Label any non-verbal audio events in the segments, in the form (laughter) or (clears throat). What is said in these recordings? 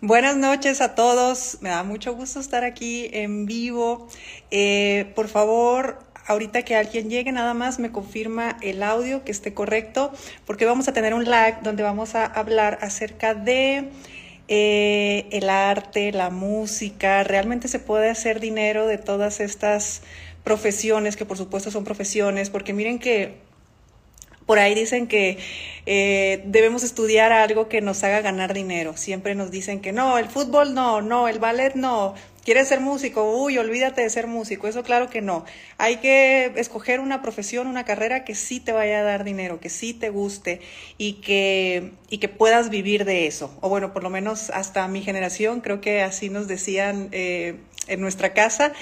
Buenas noches a todos. Me da mucho gusto estar aquí en vivo. Eh, por favor, ahorita que alguien llegue, nada más me confirma el audio que esté correcto, porque vamos a tener un live donde vamos a hablar acerca de eh, el arte, la música. Realmente se puede hacer dinero de todas estas profesiones, que por supuesto son profesiones, porque miren que por ahí dicen que eh, debemos estudiar algo que nos haga ganar dinero. Siempre nos dicen que no, el fútbol no, no, el ballet no. ¿Quieres ser músico? Uy, olvídate de ser músico. Eso claro que no. Hay que escoger una profesión, una carrera que sí te vaya a dar dinero, que sí te guste y que, y que puedas vivir de eso. O bueno, por lo menos hasta mi generación, creo que así nos decían eh, en nuestra casa.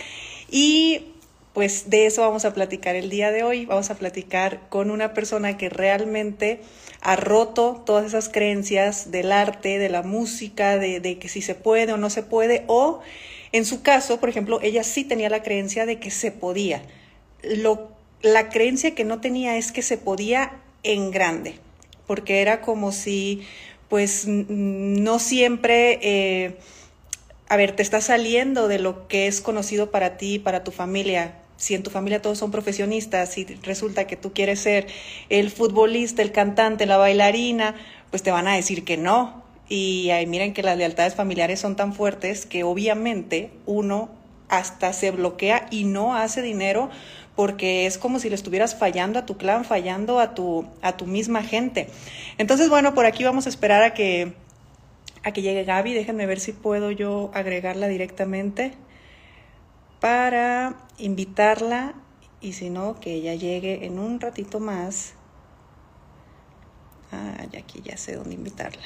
Y pues de eso vamos a platicar el día de hoy. Vamos a platicar con una persona que realmente ha roto todas esas creencias del arte, de la música, de, que si se puede o no se puede, o en su caso, por ejemplo, ella sí tenía la creencia de que se podía. Lo, la creencia que no tenía es que se podía en grande, porque era como si, pues, no siempre... Eh, a ver, te está saliendo de lo que es conocido para ti, para tu familia, si en tu familia todos son profesionistas y resulta que tú quieres ser el futbolista, el cantante, la bailarina, pues te van a decir que no. Y ahí miren que las lealtades familiares son tan fuertes que obviamente uno hasta se bloquea y no hace dinero porque es como si le estuvieras fallando a tu clan, fallando a tu, a tu misma gente. Entonces, bueno, por aquí vamos a esperar a que, a que llegue Gaby. Déjenme ver si puedo yo agregarla directamente para invitarla y si no, que ella llegue en un ratito más. Ah, ya aquí ya sé dónde invitarla.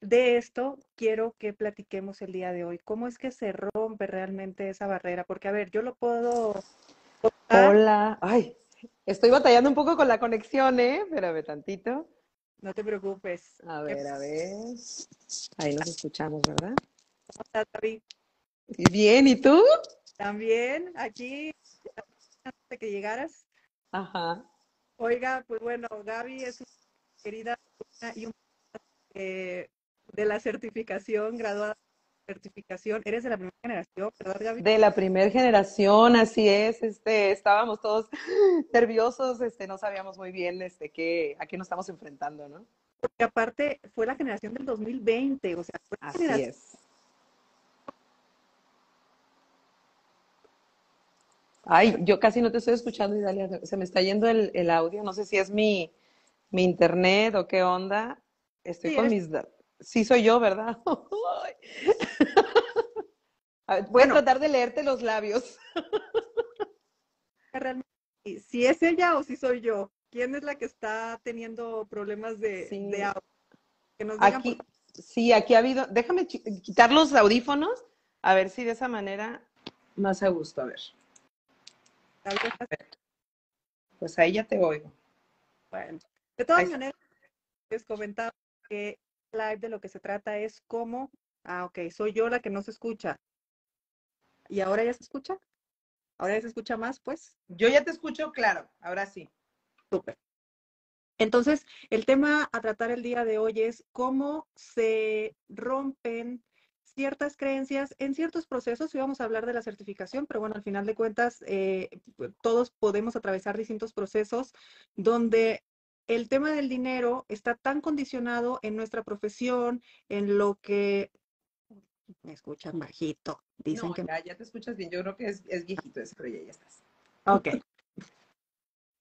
De esto quiero que platiquemos el día de hoy. ¿Cómo es que se rompe realmente esa barrera? Porque, a ver, yo lo puedo... Hola, ay, estoy batallando un poco con la conexión, ¿eh? Espérame tantito. No te preocupes. A ver, a ver. Ahí nos escuchamos, ¿verdad? ¿Cómo estás, Gaby? Bien, ¿y tú? También, aquí, antes de que llegaras. Ajá. Oiga, pues bueno, Gaby es una querida y un eh, de la certificación graduada certificación. Eres de la primera generación, ¿verdad, Gaby? De la primera generación, así es. Este, estábamos todos (gasps) nerviosos, este, no sabíamos muy bien este, qué, a qué nos estamos enfrentando, ¿no? Porque aparte fue la generación del 2020, o sea, fue la así es. Ay, yo casi no te estoy escuchando, Idalia. Se me está yendo el, el audio. No sé si es mi, mi internet o qué onda. Estoy con mis Sí soy yo, ¿verdad? (laughs) Voy a tratar de leerte los labios. (laughs) si es ella o si soy yo, ¿quién es la que está teniendo problemas de, audio? Que nos digan aquí, Sí, aquí ha habido. Déjame quitar los audífonos, a ver si de esa manera más a gusto. A ver. Pues ahí ya te oigo. Bueno, de todas maneras, les comentaba que live de lo que se trata es cómo, ah, ok, soy yo la que no se escucha. ¿Y ahora ya se escucha? ¿Ahora ya se escucha más, pues? Yo ya te escucho, claro, ahora sí. Súper. Entonces, el tema a tratar el día de hoy es cómo se rompen ciertas creencias en ciertos procesos, y vamos a hablar de la certificación, pero bueno, al final de cuentas, eh, todos podemos atravesar distintos procesos donde el tema del dinero está tan condicionado en nuestra profesión, en lo que me escuchan bajito. Dicen que ya, ya, te escuchas bien. Yo creo que es, viejito eso, pero ya, ya estás. Ok.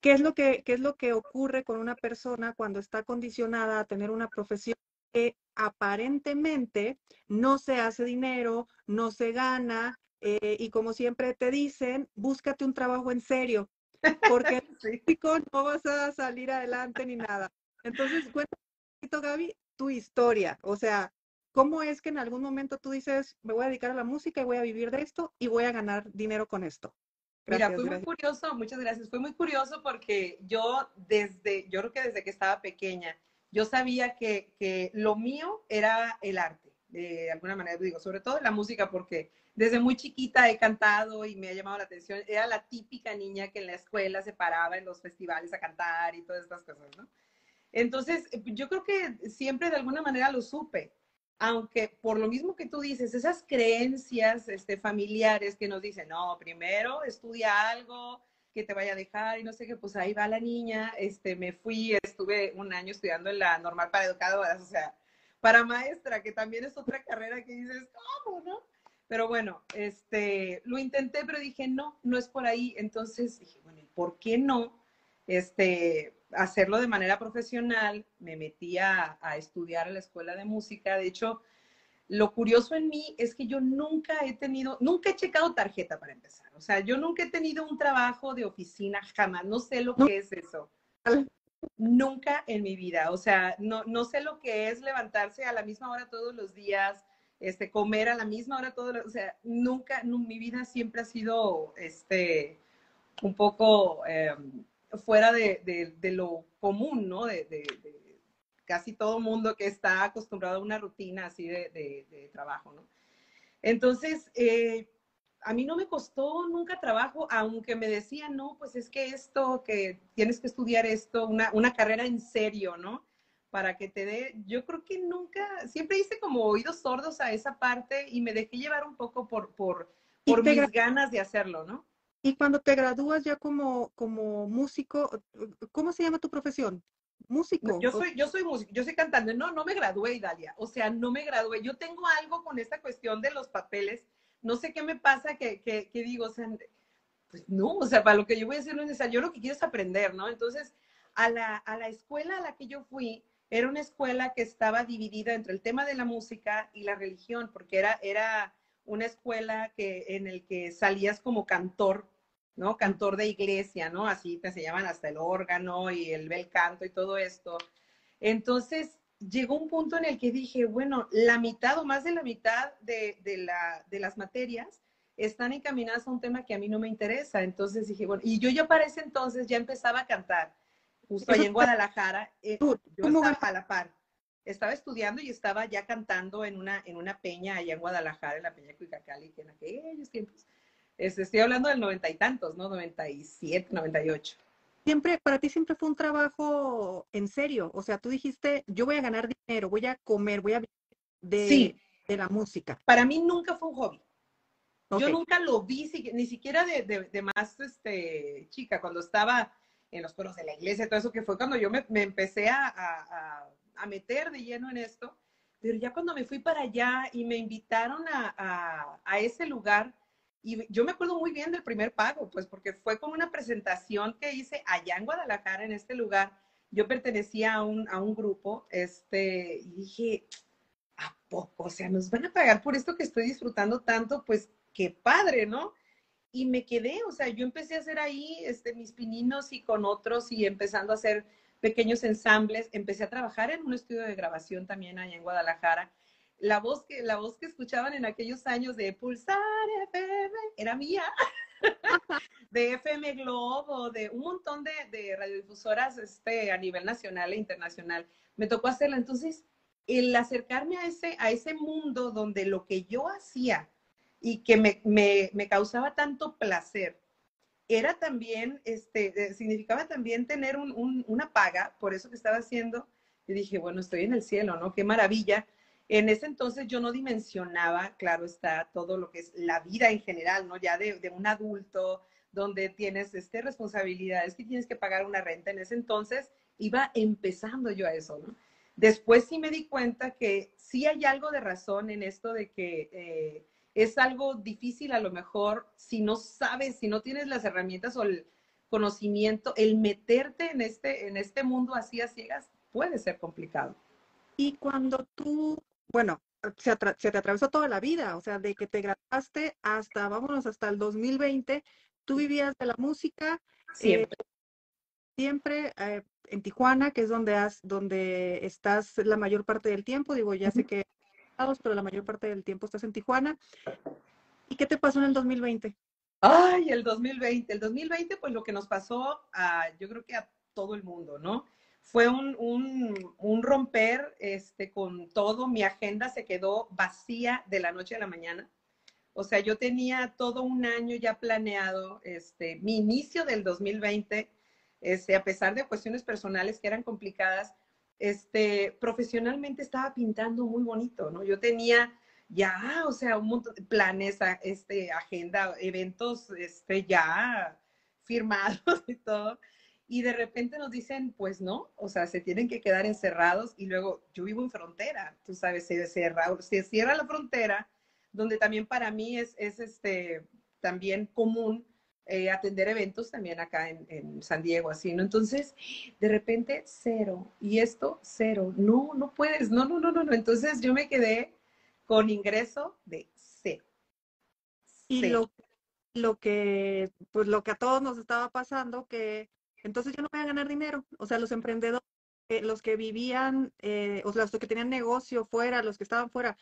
¿Qué es, lo que, ¿Qué es lo que ocurre con una persona cuando está condicionada a tener una profesión que aparentemente no se hace dinero, no se gana, eh, y como siempre te dicen, búscate un trabajo en serio porque (laughs) sí. no vas a salir adelante ni nada. Entonces, cuéntame un poquito, Gaby, tu historia. O sea, ¿cómo es que en algún momento tú dices, me voy a dedicar a la música y voy a vivir de esto y voy a ganar dinero con esto? Mira, fue muy curioso, muchas gracias. Fue muy curioso porque yo desde, yo creo que desde que estaba pequeña, yo sabía que, que lo mío era el arte. De alguna manera, digo, sobre todo la música, porque desde muy chiquita he cantado y me ha llamado la atención. Era la típica niña que en la escuela se paraba en los festivales a cantar y todas estas cosas, ¿no? Entonces, yo creo que siempre de alguna manera lo supe, aunque por lo mismo que tú dices, esas creencias este, familiares que nos dicen, no, primero estudia algo que te vaya a dejar y no sé qué, pues ahí va la niña, este, me fui, estuve un año estudiando en la normal para educadoras, o sea, para maestra, que también es otra carrera que dices, ¿cómo, no? Pero bueno, este, lo intenté, pero dije, no, no es por ahí. Entonces dije, bueno, ¿por qué no? Este, hacerlo de manera profesional, me metí a, a estudiar a la escuela de música. De hecho, lo curioso en mí es que yo nunca he tenido, nunca he checado tarjeta para empezar. O sea, yo nunca he tenido un trabajo de oficina, jamás. No sé lo que es eso. Nunca en mi vida. O sea, no, no sé lo que es levantarse a la misma hora todos los días, este, comer a la misma hora todos los O sea, nunca, mi vida siempre ha sido este, un poco em, fuera de, lo común, ¿no? De, casi todo mundo que está acostumbrado a una rutina así de, trabajo, ¿no? Entonces, eh, a mí no me costó nunca trabajo, aunque me decían, no, pues es que esto, que tienes que estudiar esto, una, una carrera en serio, ¿no? Para que te dé, yo creo que nunca, siempre hice como oídos sordos a esa parte y me dejé llevar un poco por, por, por mis ganas de hacerlo, ¿no? Y cuando te gradúas ya como, como músico, ¿cómo se llama tu profesión? Músico. Yo soy, yo soy músico, yo soy cantante. No, no me gradué, Dalia. O sea, no me gradué. Yo tengo algo con esta cuestión de los papeles no sé qué me pasa que, que, digo, o sea, pues no, o sea, para lo que yo voy a hacer no es necesario, yo lo que quiero es aprender, ¿no? Entonces, a la, a la escuela a la que yo fui, era una escuela que estaba dividida entre el tema de la música y la religión, porque era, era una escuela que, en el que salías como cantor, ¿no? Cantor de iglesia, ¿no? Así te enseñaban hasta el órgano y el bel canto y todo esto. Entonces, llegó un punto en el que dije, bueno, la mitad o más de la mitad de, la, de las materias están encaminadas a un tema que a mí no me interesa. Entonces dije, bueno, y yo ya para ese entonces ya empezaba a cantar, justo ahí en Guadalajara, eh, yo estaba a la par. Estaba estudiando y estaba ya cantando en una, en una peña allá en Guadalajara, en la Peña Cuicacali, que en aquellos tiempos, este, estoy hablando del noventa y tantos, ¿no? 97, 98 siempre, para ti siempre fue un trabajo en serio. O sea, tú dijiste, yo voy a ganar dinero, voy a comer, voy a vivir de, de la música. Para mí nunca fue un hobby. Yo nunca lo vi, ni siquiera de, de, más este, chica, cuando estaba en los coros de la iglesia, todo eso que fue cuando yo me, me empecé a, a, a, meter de lleno en esto. Pero ya cuando me fui para allá y me invitaron a, a ese lugar, y yo me acuerdo muy bien del primer pago, pues porque fue como una presentación que hice allá en Guadalajara, en este lugar. Yo pertenecía a un, a un grupo, este, y dije, ¿a poco? O sea, nos van a pagar por esto que estoy disfrutando tanto, pues qué padre, ¿no? Y me quedé, o sea, yo empecé a hacer ahí este, mis pininos y con otros y empezando a hacer pequeños ensambles. Empecé a trabajar en un estudio de grabación también allá en Guadalajara la voz que, la voz que escuchaban en aquellos años de Pulsar FM era mía, de FM Globo, de un montón de, de, radiodifusoras este, a nivel nacional e internacional. Me tocó hacerla. Entonces, el acercarme a ese, a ese mundo donde lo que yo hacía y que me, me, me causaba tanto placer, era también, este, significaba también tener un, un, una paga por eso que estaba haciendo. Y dije, bueno, estoy en el cielo, ¿no? Qué maravilla en ese entonces yo no dimensionaba, claro está, todo lo que es la vida en general, ¿no? Ya de, un adulto, donde tienes este, responsabilidades, que tienes que pagar una renta. En ese entonces iba empezando yo a eso, ¿no? Después sí me di cuenta que sí hay algo de razón en esto de que eh, es algo difícil a lo mejor si no sabes, si no tienes las herramientas o el conocimiento, el meterte en este, en este mundo así a ciegas puede ser complicado. Y cuando tú bueno, se, se, te atravesó toda la vida, o sea, de que te graduaste hasta, vámonos, hasta el 2020, tú vivías de la música. Siempre. Eh, siempre eh, en Tijuana, que es donde, has, donde estás la mayor parte del tiempo, digo, ya sé que pero la mayor parte del tiempo estás en Tijuana. ¿Y qué te pasó en el 2020? Ay, el 2020. El 2020, pues lo que nos pasó a, yo creo que a todo el mundo, ¿no? Fue un, un, un, romper este, con todo. Mi agenda se quedó vacía de la noche a la mañana. O sea, yo tenía todo un año ya planeado, este, mi inicio del 2020, este, a pesar de cuestiones personales que eran complicadas, este, profesionalmente estaba pintando muy bonito, ¿no? Yo tenía ya, o sea, un montón de planes, este, agenda, eventos, este, ya firmados (laughs) y todo. Y de repente nos dicen, pues no, o sea, se tienen que quedar encerrados y luego yo vivo en frontera, tú sabes, se cierra, se cierra la frontera, donde también para mí es, es este, también común eh, atender eventos también acá en, en, San Diego, así, ¿no? Entonces, de repente, cero. Y esto, cero. No, no puedes. No, no, no, no, no. Entonces yo me quedé con ingreso de cero. Y lo, lo que, pues lo que a todos nos estaba pasando, que entonces yo no voy a ganar dinero. O sea, los emprendedores, eh, los que vivían, eh, o sea, los que tenían negocio fuera, los que estaban fuera.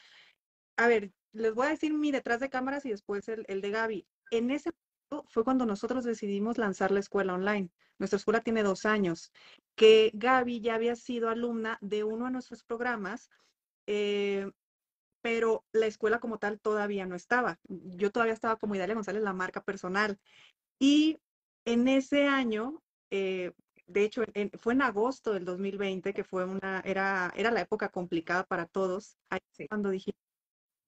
A ver, les voy a decir mi detrás de cámaras y después el, el de Gaby. En ese momento fue cuando nosotros decidimos lanzar la escuela online. Nuestra escuela tiene dos años, que Gaby ya había sido alumna de uno de nuestros programas, eh, pero la escuela como tal todavía no estaba. Yo todavía estaba como Idalia González, la marca personal. Y en ese año eh, de hecho, fue en agosto del 2020, que fue una, era, era la época complicada para todos, ahí cuando dije,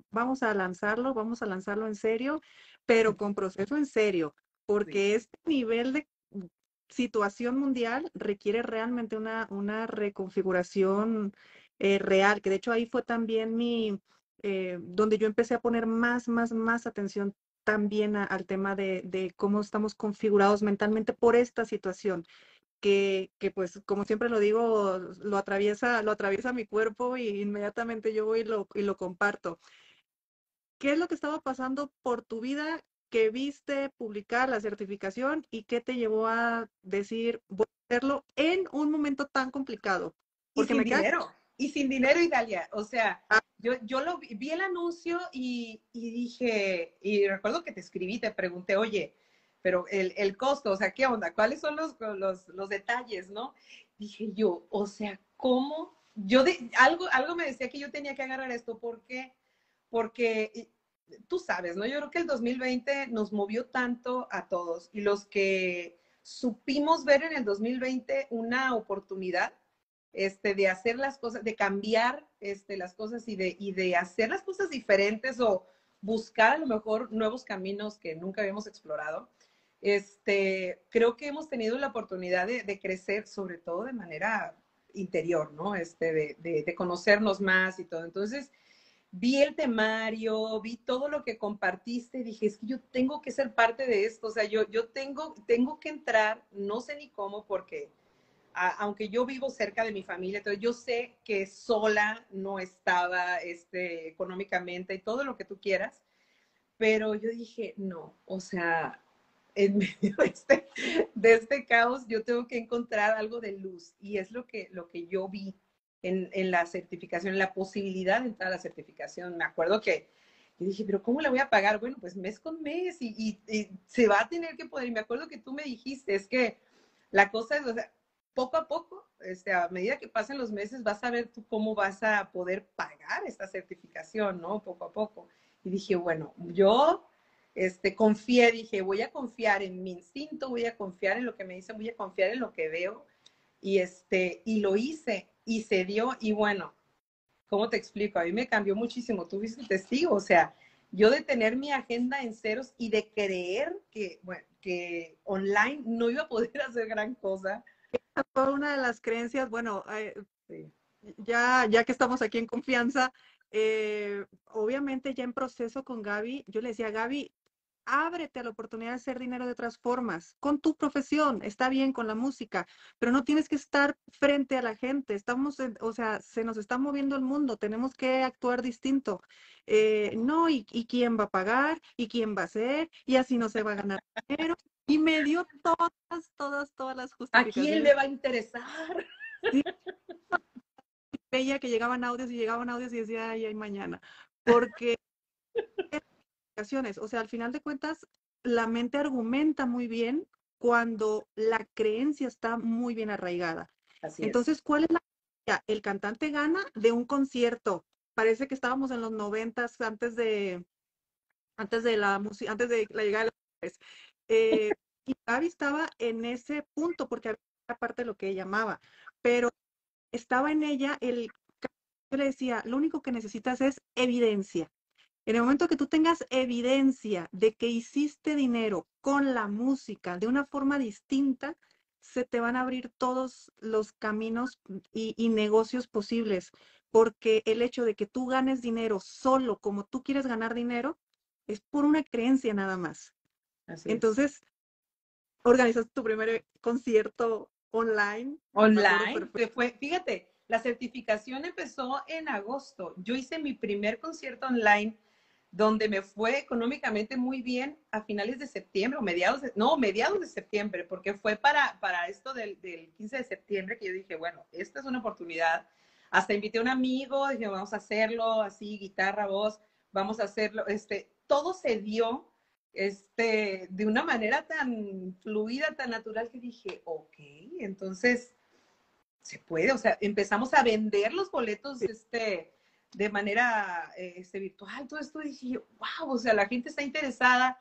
vamos a lanzarlo, vamos a lanzarlo en serio, pero con proceso en serio, porque este nivel de situación mundial requiere realmente una, una reconfiguración eh, real, que de hecho ahí fue también mi, eh, donde yo empecé a poner más, más, más atención también al tema de, cómo estamos configurados mentalmente por esta situación. Que, que, pues como siempre lo digo, lo atraviesa, lo atraviesa mi cuerpo y inmediatamente yo voy y lo, y lo comparto. ¿Qué es lo que estaba pasando por tu vida que viste publicar la certificación y qué te llevó a decir voy a hacerlo en un momento tan complicado? Porque me dinero y sin dinero, Italia. O sea, ah. yo, yo lo vi, vi el anuncio y, y, dije, y recuerdo que te escribí, te pregunté, oye, pero el, el costo, o sea, ¿qué onda? ¿Cuáles son los, los, los, detalles, no? Dije yo, o sea, ¿cómo? Yo de, algo, algo me decía que yo tenía que agarrar esto, ¿por qué? Porque tú sabes, ¿no? Yo creo que el 2020 nos movió tanto a todos y los que supimos ver en el 2020 una oportunidad, este, de hacer las cosas, de cambiar este, las cosas y de, y de hacer las cosas diferentes o buscar a lo mejor nuevos caminos que nunca habíamos explorado. Este, creo que hemos tenido la oportunidad de, crecer, sobre todo de manera interior, ¿no? Este, de, de, conocernos más y todo. Entonces, vi el temario, vi todo lo que compartiste, dije, es que yo tengo que ser parte de esto, o sea, yo, yo tengo, tengo que entrar, no sé ni cómo, porque aunque yo vivo cerca de mi familia, entonces yo sé que sola no estaba este, económicamente y todo lo que tú quieras, pero yo dije, no, o sea, en (laughs) medio de este, de este caos yo tengo que encontrar algo de luz y es lo que, lo que yo vi en, en la certificación, la posibilidad de entrar a la certificación. Me acuerdo que dije, pero ¿cómo le voy a pagar? Bueno, pues mes con mes y, y, y, se va a tener que poder. Y me acuerdo que tú me dijiste, es que la cosa es, o sea, poco a poco, este, a medida que pasen los meses, vas a ver tú cómo vas a poder pagar esta certificación, ¿no? Poco a poco. Y dije, bueno, yo este, confié, dije, voy a confiar en mi instinto, voy a confiar en lo que me dicen, voy a confiar en lo que veo. Y, este, y lo hice y se dio. Y bueno, ¿cómo te explico? A mí me cambió muchísimo. Tú fuiste testigo, o sea, yo de tener mi agenda en ceros y de creer que, bueno, que online no iba a poder (laughs) hacer gran cosa una de las creencias, bueno, eh, ya, ya que estamos aquí en confianza, eh, obviamente ya en proceso con Gaby, yo le decía, Gaby, ábrete a la oportunidad de hacer dinero de otras formas, con tu profesión, está bien con la música, pero no tienes que estar frente a la gente, estamos, o sea, se nos está moviendo el mundo, tenemos que actuar distinto. Eh, no, y, y, quién va a pagar? ¿Y quién va a hacer? Y así no se va a ganar dinero. Y me dio todas, todas, todas las justificaciones. ¿A quién le va a interesar? Sí. (laughs) Veía que llegaban audios y llegaban audios y decía, ay, ay, mañana. Porque, o sea, al final de cuentas, la mente argumenta muy bien cuando la creencia está muy bien arraigada. Entonces, ¿cuál es la el cantante gana de un concierto. Parece que estábamos en los noventas antes de antes de la música, antes de la llegada de los eh, y Gaby estaba en ese punto porque había parte de lo que ella amaba, pero estaba en ella el yo le decía, lo único que necesitas es evidencia. En el momento que tú tengas evidencia de que hiciste dinero con la música de una forma distinta, se te van a abrir todos los caminos y, negocios posibles, porque el hecho de que tú ganes dinero solo como tú quieres ganar dinero es por una creencia nada más. Entonces, organizaste tu primer concierto online. Online. Fue, fíjate, la certificación empezó en agosto. Yo hice mi primer concierto online donde me fue económicamente muy bien a finales de septiembre o mediados de, no, mediados de septiembre, porque fue para, para esto del, del 15 de septiembre que yo dije, bueno, esta es una oportunidad. Hasta invité a un amigo, dije, vamos a hacerlo, así, guitarra, voz, vamos a hacerlo. Este, todo se dio este, de una manera tan fluida, tan natural, que dije, ok, entonces se puede, o sea, empezamos a vender los boletos, este, de manera este, virtual, todo esto, dije, wow, o sea, la gente está interesada.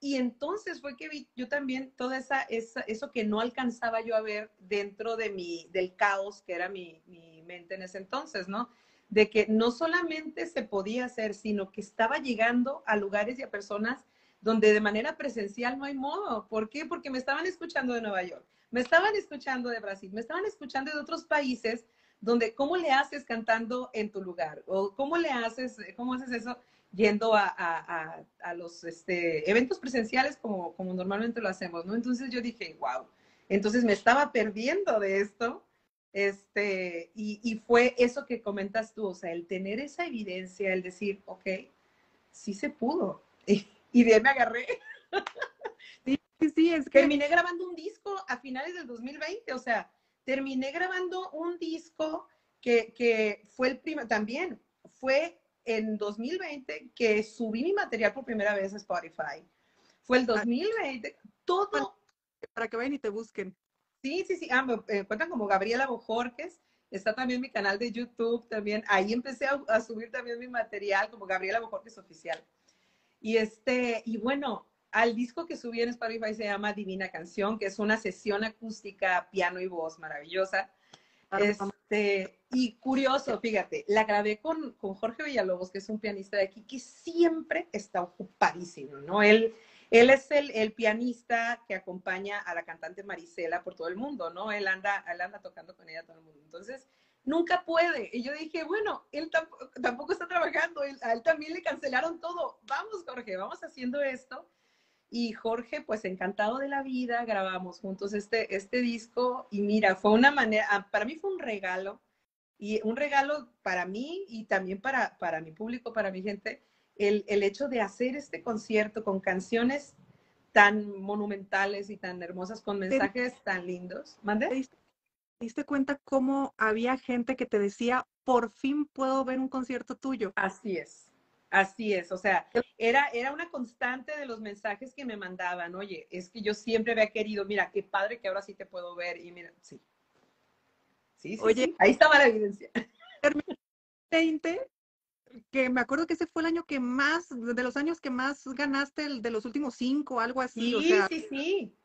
Y entonces fue que vi yo también esa, esa, eso que no alcanzaba yo a ver dentro de mi, del caos que era mi, mi mente en ese entonces, ¿no? De que no solamente se podía hacer, sino que estaba llegando a lugares y a personas donde de manera presencial no hay modo. ¿Por qué? Porque me estaban escuchando de Nueva York, me estaban escuchando de Brasil, me estaban escuchando de otros países donde cómo le haces cantando en tu lugar o cómo le haces, cómo haces eso yendo a, a, a, los este, eventos presenciales como, como normalmente lo hacemos, ¿no? Entonces yo dije, wow, entonces me estaba perdiendo de esto, este, y, y fue eso que comentas tú, o sea, el tener esa evidencia, el decir, ok, sí se pudo, (laughs) y de ahí me agarré. (laughs) Sí, sí, es que... Terminé grabando un disco a finales del 2020, o sea, terminé grabando un disco que, que fue el primer, también fue en 2020 que subí mi material por primera vez a Spotify. Fue el 2020, todo. Para que vayan y te busquen. Sí, sí, sí. Ah, me encuentran como Gabriela Bojorques. Está también mi canal de YouTube también. Ahí empecé a, a subir también mi material como Gabriela Bojorques Oficial. Y este, y bueno, al disco que subí en Spotify se llama Divina Canción, que es una sesión acústica, piano y voz maravillosa. Este, y curioso, fíjate, la grabé con, con Jorge Villalobos, que es un pianista de aquí, que siempre está ocupadísimo, ¿no? Él, él es el, el, pianista que acompaña a la cantante Marisela por todo el mundo, ¿no? Él anda, él anda tocando con ella todo el mundo. Entonces, nunca puede. Y yo dije, bueno, él tampoco, tampoco está trabajando, él, a él también le cancelaron todo. Vamos, Jorge, vamos haciendo esto. Y Jorge, pues encantado de la vida, grabamos juntos este, este disco y mira, fue una manera, ah, para mí fue un regalo y un regalo para mí y también para, para mi público, para mi gente, el, el hecho de hacer este concierto con canciones tan monumentales y tan hermosas, con mensajes tan lindos. ¿Mande? ¿Te diste cuenta cómo había gente que te decía, por fin puedo ver un concierto tuyo? Así es. Así es, o sea, era, era una constante de los mensajes que me mandaban, oye, es que yo siempre había querido, mira, qué padre que ahora sí te puedo ver, y mira, sí. Sí, sí, oye, ahí estaba la evidencia. 20, que me acuerdo que ese fue el año que más, de los años que más ganaste, de los últimos cinco, algo así. Sí, o sea, sí, sí.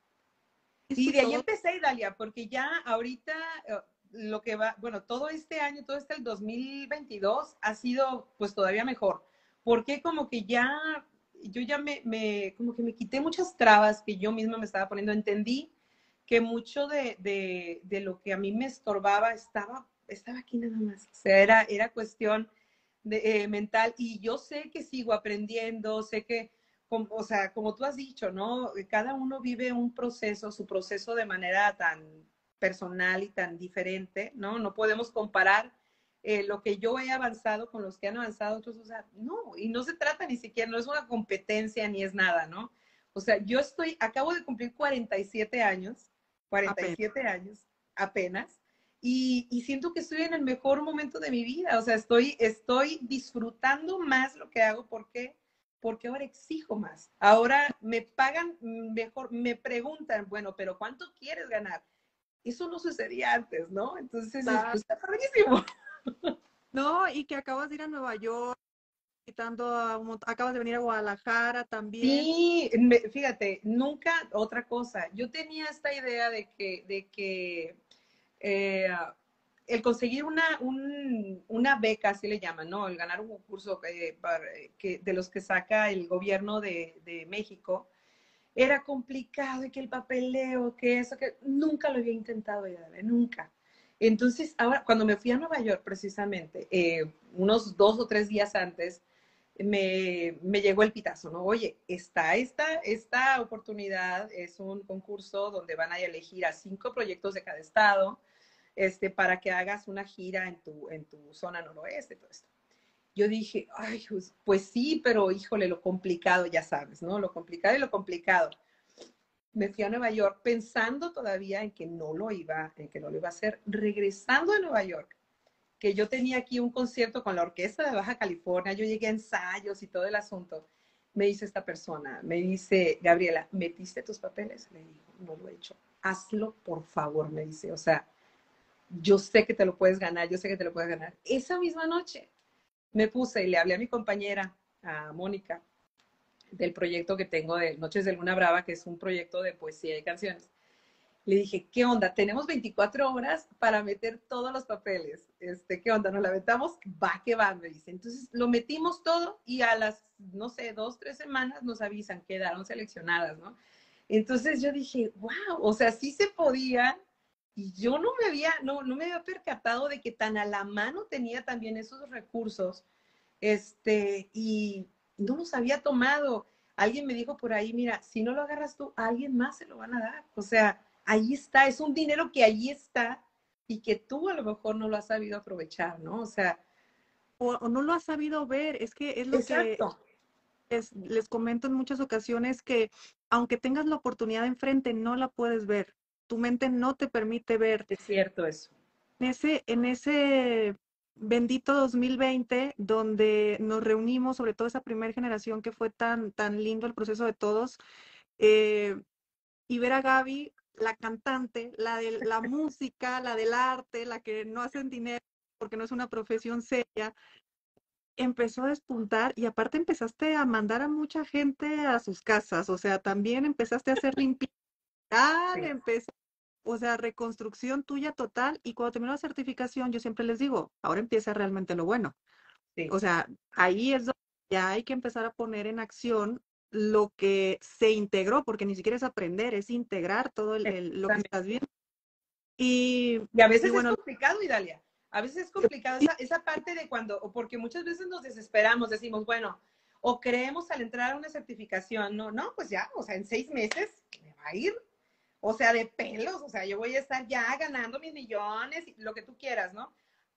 Y de ahí empecé, Dalia, porque ya ahorita eh, lo que va, bueno, todo este año, todo este el 2022 ha sido pues todavía mejor. Porque como que ya, yo ya me, me, como que me quité muchas trabas que yo misma me estaba poniendo, entendí que mucho de, de, de lo que a mí me estorbaba estaba, estaba aquí nada más, o sea, era, era cuestión de, eh, mental. Y yo sé que sigo aprendiendo, sé que, como, o sea, como tú has dicho, ¿no? Cada uno vive un proceso, su proceso de manera tan personal y tan diferente, ¿no? No podemos comparar eh, lo que yo he avanzado con los que han avanzado otros, o sea, no, y no se trata ni siquiera, no es una competencia ni es nada, ¿no? O sea, yo estoy, acabo de cumplir 47 años, 47 años apenas, y, y, siento que estoy en el mejor momento de mi vida, o sea, estoy, estoy disfrutando más lo que hago, ¿por qué? Porque ahora exijo más, ahora me pagan mejor, me preguntan, bueno, pero ¿cuánto quieres ganar? eso no sucedía antes, ¿no? Entonces, pues, está padrísimo. (laughs) No, y que acabas de ir a Nueva York, a acabas de venir a Guadalajara también. Sí, fíjate, nunca otra cosa. Yo tenía esta idea de que, de que eh, el conseguir una, una beca, así le llaman, ¿no? El ganar un concurso que, de los que saca el gobierno de, México, era complicado y que el papeleo, que eso, que nunca lo había intentado, nunca. Entonces, ahora, cuando me fui a Nueva York, precisamente, eh, unos dos o tres días antes, me, me, llegó el pitazo, ¿no? Oye, está esta, esta oportunidad, es un concurso donde van a elegir a cinco proyectos de cada estado, este, para que hagas una gira en tu, en tu zona noroeste, todo esto. Yo dije, ay, pues, pues sí, pero híjole, lo complicado, ya sabes, ¿no? Lo complicado y lo complicado. Me fui a Nueva York pensando todavía en que no lo iba, en que no lo iba a hacer. Regresando a Nueva York, que yo tenía aquí un concierto con la orquesta de Baja California, yo llegué a ensayos y todo el asunto. Me dice esta persona, me dice, Gabriela, ¿metiste tus papeles? Le digo, no lo he hecho. Hazlo, por favor, me dice. O sea, yo sé que te lo puedes ganar, yo sé que te lo puedes ganar. Esa misma noche me puse y le hablé a mi compañera, a Mónica, del proyecto que tengo de Noches de Luna Brava, que es un proyecto de poesía y canciones le dije, ¿qué onda? Tenemos 24 horas para meter todos los papeles. Este, ¿Qué onda? ¿Nos la metamos? Va que va, me dice. Entonces lo metimos todo y a las, no sé, dos, tres semanas nos avisan, quedaron seleccionadas, ¿no? Entonces yo dije, wow, o sea, sí se podía. Y yo no me había, no, no me había percatado de que tan a la mano tenía también esos recursos. Este, y no los había tomado. Alguien me dijo por ahí, mira, si no lo agarras tú, a alguien más se lo van a dar. O sea, ahí está, es un dinero que ahí está y que tú a lo mejor no lo has sabido aprovechar, ¿no? O sea... O, no lo has sabido ver, es que es lo que les comento en muchas ocasiones que aunque tengas la oportunidad enfrente, no la puedes ver. Tu mente no te permite ver. Es cierto eso. En ese, en ese bendito 2020, donde nos reunimos, sobre todo esa primera generación que fue tan, tan lindo el proceso de todos, eh, y ver a Gaby la cantante, la de la música, la del arte, la que no hacen dinero porque no es una profesión seria, empezó a despuntar y aparte empezaste a mandar a mucha gente a sus casas, o sea, también empezaste a hacer limpieza, empezó, o sea, reconstrucción tuya total y cuando terminó la certificación, yo siempre les digo, ahora empieza realmente lo bueno. O sea, ahí es donde ya hay que empezar a poner en acción lo que se integró, porque ni siquiera es aprender, es integrar todo el, lo que estás viendo. Y, a veces es complicado, Idalia. A veces es complicado esa, esa, parte de cuando, porque muchas veces nos desesperamos, decimos, bueno, o creemos al entrar a una certificación, no, no, pues ya, o sea, en seis meses me va a ir, o sea, de pelos, o sea, yo voy a estar ya ganando mis millones, lo que tú quieras, ¿no?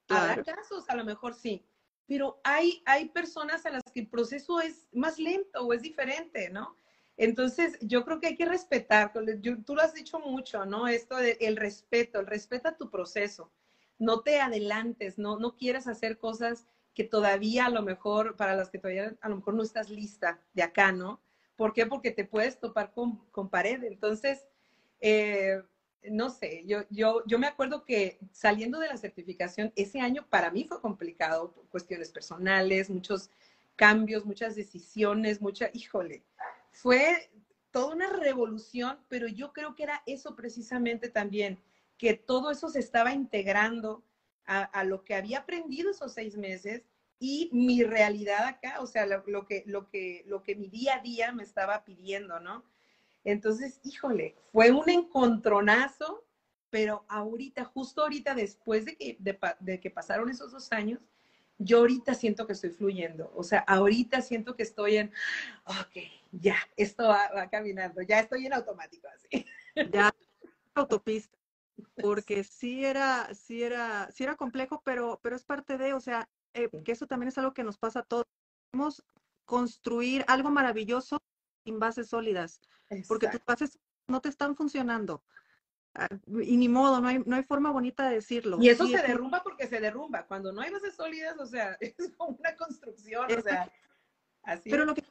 Habrá casos, a lo mejor sí, pero hay, hay personas a las que el proceso es más lento o es diferente, ¿no? Entonces, yo creo que hay que respetar, tú lo has dicho mucho, ¿no? Esto del respeto, el respeto a tu proceso. No te adelantes, no, no quieres hacer cosas que todavía a lo mejor, para las que todavía a lo mejor no estás lista de acá, ¿no? ¿Por qué? Porque te puedes topar con, con pared. Entonces, eh, no sé, yo, yo, yo me acuerdo que saliendo de la certificación, ese año para mí fue complicado, cuestiones personales, muchos cambios, muchas decisiones, mucha, híjole, fue toda una revolución, pero yo creo que era eso precisamente también, que todo eso se estaba integrando a, a lo que había aprendido esos seis meses y mi realidad acá, o sea, lo, que, lo, que, lo que mi día a día me estaba pidiendo, ¿no? Entonces, híjole, fue un encontronazo, pero ahorita, justo ahorita, después de que, de, que pasaron esos dos años, yo ahorita siento que estoy fluyendo. O sea, ahorita siento que estoy en, ok, ya, esto va, caminando, ya estoy en automático así. Ya, autopista. Porque sí era, sí era, sí era complejo, pero, pero es parte de, o sea, eh, que eso también es algo que nos pasa a todos. Queremos construir algo maravilloso sin bases sólidas porque tus bases no te están funcionando. Ah, y ni modo, no hay, no hay forma bonita de decirlo. Y eso se derrumba porque se derrumba. Cuando no hay bases sólidas, o sea, (laughs) es como una construcción, o sea, así. Pero lo que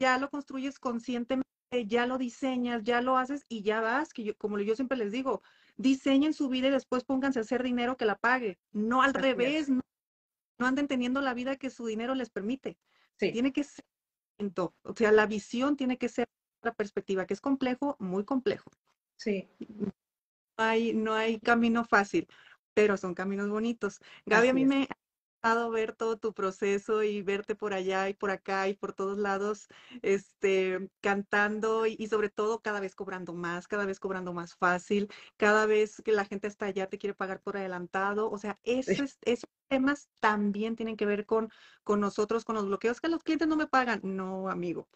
ya lo construyes conscientemente, ya lo diseñas, ya lo haces y ya vas, que yo, como yo siempre les digo, diseñen su vida y después pónganse a hacer dinero que la pague. No al revés, no, anden teniendo la vida que su dinero les permite. Tiene que ser, o sea, la visión tiene que ser la perspectiva, que es complejo, muy complejo. Sí. No hay, no hay camino fácil, pero son caminos bonitos. Gaby, a mí me ver todo tu proceso y verte por allá y por acá y por todos lados, este, cantando y, sobre todo cada vez cobrando más, cada vez cobrando más fácil, cada vez que la gente está allá te quiere pagar por adelantado. O sea, esos, esos temas también tienen que ver con, con nosotros, con los bloqueos que los clientes no me pagan. No, amigo.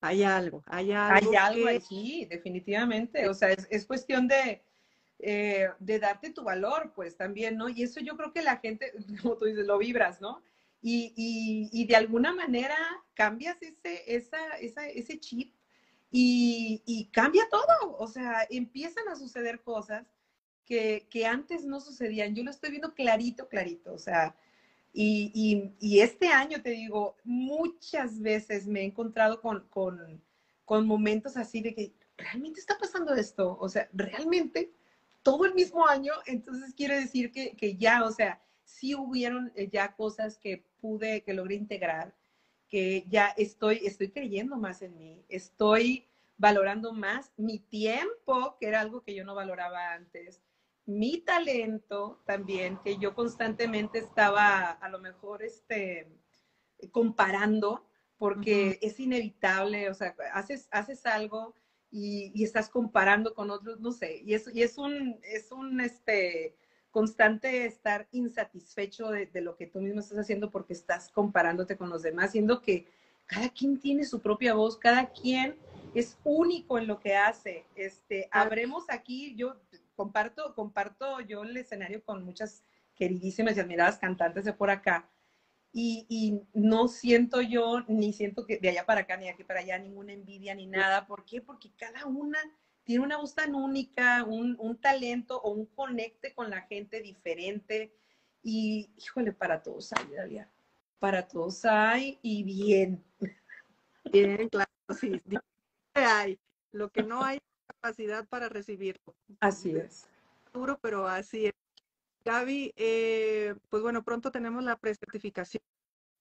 Hay algo, hay algo. Hay algo aquí, definitivamente. O sea, es, es cuestión de, eh, de darte tu valor, pues también, ¿no? Y eso yo creo que la gente, (laughs) como tú dices, lo vibras, ¿no? Y, y, de alguna manera cambias ese, esa, esa, ese chip y, y, cambia todo. O sea, empiezan a suceder cosas que, que, antes no sucedían. Yo lo estoy viendo clarito, clarito. O sea, y, y este año te digo, muchas veces me he encontrado con, con, con momentos así de que realmente está pasando esto. O sea, realmente todo el mismo año, entonces quiere decir que, que ya, o sea, sí hubieron eh, ya cosas que pude, que logré integrar, que ya estoy, estoy creyendo más en mí, estoy valorando más mi tiempo, que era algo que yo no valoraba antes, mi talento también, que yo constantemente estaba a lo mejor este, comparando, porque es inevitable, o sea, haces, haces algo y, estás comparando con otros, no sé, y es, y es un, es un este, constante estar insatisfecho de, lo que tú mismo estás haciendo porque estás comparándote con los demás, siendo que cada quien tiene su propia voz, cada quien es único en lo que hace. Este, habremos aquí, yo comparto, comparto yo el escenario con muchas queridísimas y admiradas cantantes de por acá, y, no siento yo, ni siento que de allá para acá, ni de aquí para allá, ninguna envidia ni nada. ¿Por qué? Porque cada una tiene una voz tan única, un, un talento o un conecte con la gente diferente. Y, híjole, para todos hay, Dalia. Para todos hay y bien. Bien, claro, sí. Hay. Lo que no hay capacidad para recibirlo. Así es. Duro, pero así es. Gaby, eh, pues bueno, pronto tenemos la precertificación.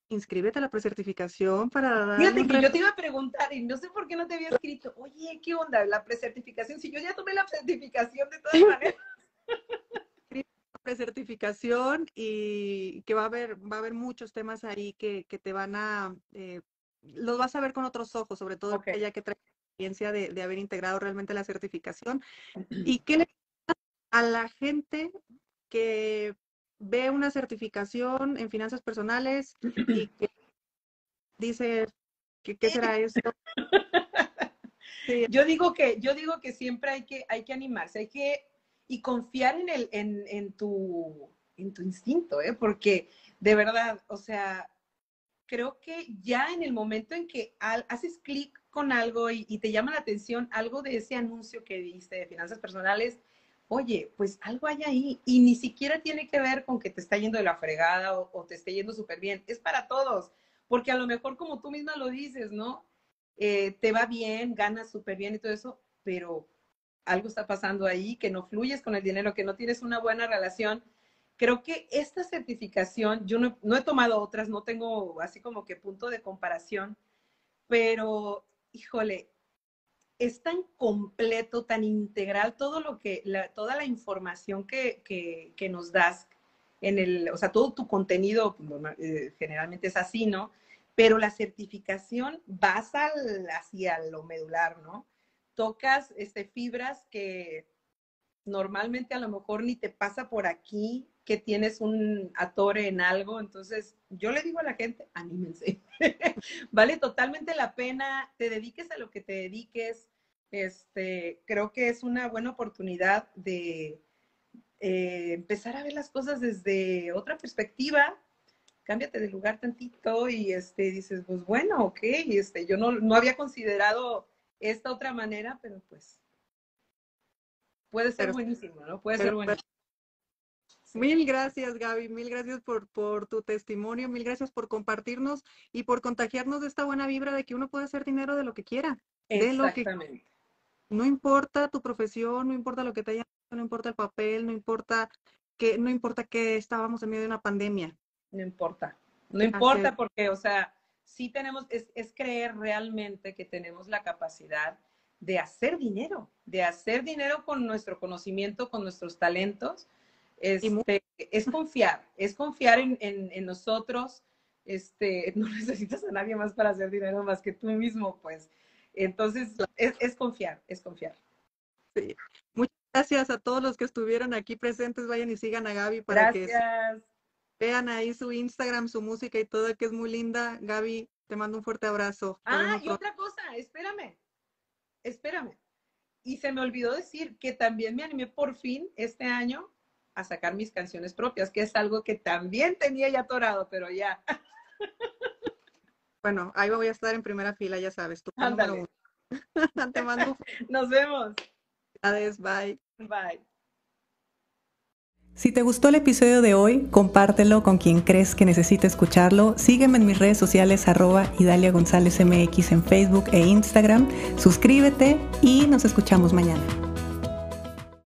Inscríbete a la precertificación para Fíjate que yo te iba a preguntar y no sé por qué no te había escrito, oye, ¿qué onda? La precertificación, si yo ya tomé la certificación de todas maneras. precertificación y que va a haber, va a haber muchos temas ahí que, que te van a, eh, los vas a ver con otros ojos, sobre todo okay. aquella que trae experiencia de, de, haber integrado realmente la certificación. ¿Y qué le a la gente que ve una certificación en finanzas personales y (clears throat) que dice, ¿qué, qué será esto? Yo digo que, yo digo que siempre hay que, hay que animarse, hay que, y confiar en el, en, en tu, en tu instinto, ¿eh? porque de verdad, o sea, creo que ya en el momento en que haces clic con algo y, y, te llama la atención algo de ese anuncio que viste de finanzas personales, oye, pues algo hay ahí y ni siquiera tiene que ver con que te está yendo de la fregada o, te esté yendo súper bien, es para todos, porque a lo mejor como tú misma lo dices, ¿no? Eh, te va bien, ganas súper bien y todo eso, pero algo está pasando ahí, que no fluyes con el dinero, que no tienes una buena relación. Creo que esta certificación, yo no, no he tomado otras, no tengo así como que punto de comparación, pero híjole, es tan completo, tan integral todo lo que, la, toda la información que, que, nos das en el, o sea, todo tu contenido eh, generalmente es así, ¿no? Pero la certificación vas al, hacia lo medular, ¿no? Tocas este, fibras que normalmente a lo mejor ni te pasa por aquí, que tienes un atore en algo. Entonces, yo le digo a la gente, anímense. (laughs) vale totalmente la pena, te dediques a lo que te dediques. Este, creo que es una buena oportunidad de eh, empezar a ver las cosas desde otra perspectiva. Cámbiate de lugar tantito y este, dices, pues bueno, ok, este, yo no, no había considerado esta otra manera, pero pues puede ser buenísimo, ¿no? Puede ser buenísimo. Mil gracias, Gaby. Mil gracias por, por tu testimonio. Mil gracias por compartirnos y por contagiarnos de esta buena vibra de que uno puede hacer dinero de lo que quiera. Exactamente. no importa tu profesión, no importa lo que te haya no importa el papel, no importa que, no importa que estábamos en medio de una pandemia. No importa, no importa porque, o sea, sí tenemos, es, es creer realmente que tenemos la capacidad de hacer dinero, de hacer dinero con nuestro conocimiento, con nuestros talentos. Este, es confiar, es confiar en, en, nosotros. Este, (laughs) no necesitas a nadie más para hacer dinero más que tú mismo, pues. Entonces, es, es confiar, es confiar. Sí. Muchas gracias a todos los que estuvieron aquí presentes. Vayan y sigan a Gaby para que vean ahí su Instagram, su música y todo, que es muy linda. Gaby, te mando un fuerte abrazo. Ah, y otra cosa, espérame espérame. Y se me olvidó decir que también me animé por fin este año a sacar mis canciones propias, que es algo que también tenía ya atorado, pero ya. (laughs) Bueno, ahí voy a estar en primera fila, ya sabes. Tú (laughs) Te mando. Nos vemos. Adiós, bye. Bye. Si te gustó el episodio de hoy, compártelo con quien crees que necesite escucharlo. Sígueme en mis redes sociales arroba Idalia González MX en Facebook e Instagram. Suscríbete y nos escuchamos mañana.